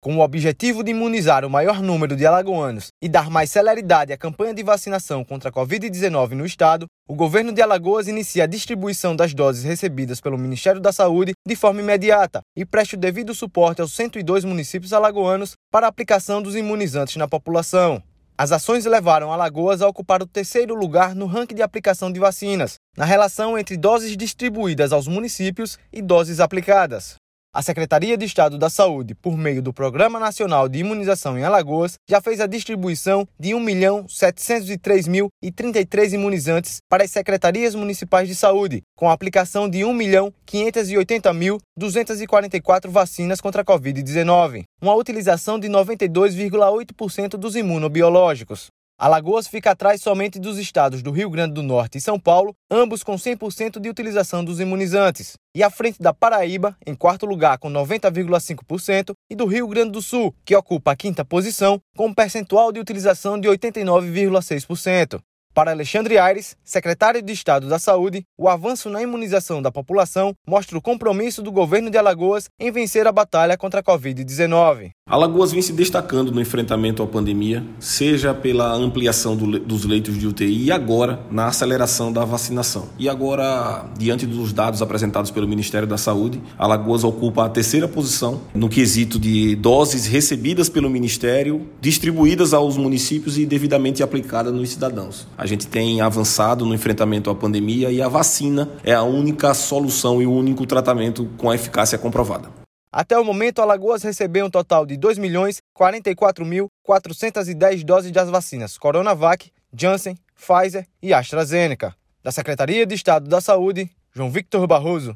Com o objetivo de imunizar o maior número de alagoanos e dar mais celeridade à campanha de vacinação contra a Covid-19 no estado, o governo de Alagoas inicia a distribuição das doses recebidas pelo Ministério da Saúde de forma imediata e presta o devido suporte aos 102 municípios alagoanos para a aplicação dos imunizantes na população. As ações levaram Alagoas a ocupar o terceiro lugar no ranking de aplicação de vacinas, na relação entre doses distribuídas aos municípios e doses aplicadas. A Secretaria de Estado da Saúde, por meio do Programa Nacional de Imunização em Alagoas, já fez a distribuição de 1.703.033 imunizantes para as secretarias municipais de saúde, com a aplicação de 1.580.244 vacinas contra a Covid-19, uma utilização de 92,8% dos imunobiológicos. Alagoas fica atrás somente dos estados do Rio Grande do Norte e São Paulo, ambos com 100% de utilização dos imunizantes, e à frente da Paraíba, em quarto lugar com 90,5%, e do Rio Grande do Sul, que ocupa a quinta posição, com um percentual de utilização de 89,6%. Para Alexandre Aires, secretário de Estado da Saúde, o avanço na imunização da população mostra o compromisso do governo de Alagoas em vencer a batalha contra a Covid-19. Alagoas vem se destacando no enfrentamento à pandemia, seja pela ampliação do, dos leitos de UTI e agora na aceleração da vacinação. E agora, diante dos dados apresentados pelo Ministério da Saúde, Alagoas ocupa a terceira posição no quesito de doses recebidas pelo Ministério, distribuídas aos municípios e devidamente aplicadas nos cidadãos. A gente tem avançado no enfrentamento à pandemia e a vacina é a única solução e o único tratamento com a eficácia comprovada. Até o momento, Alagoas recebeu um total de 2.044.410 doses das vacinas Coronavac, Janssen, Pfizer e AstraZeneca. Da Secretaria de Estado da Saúde, João Victor Barroso.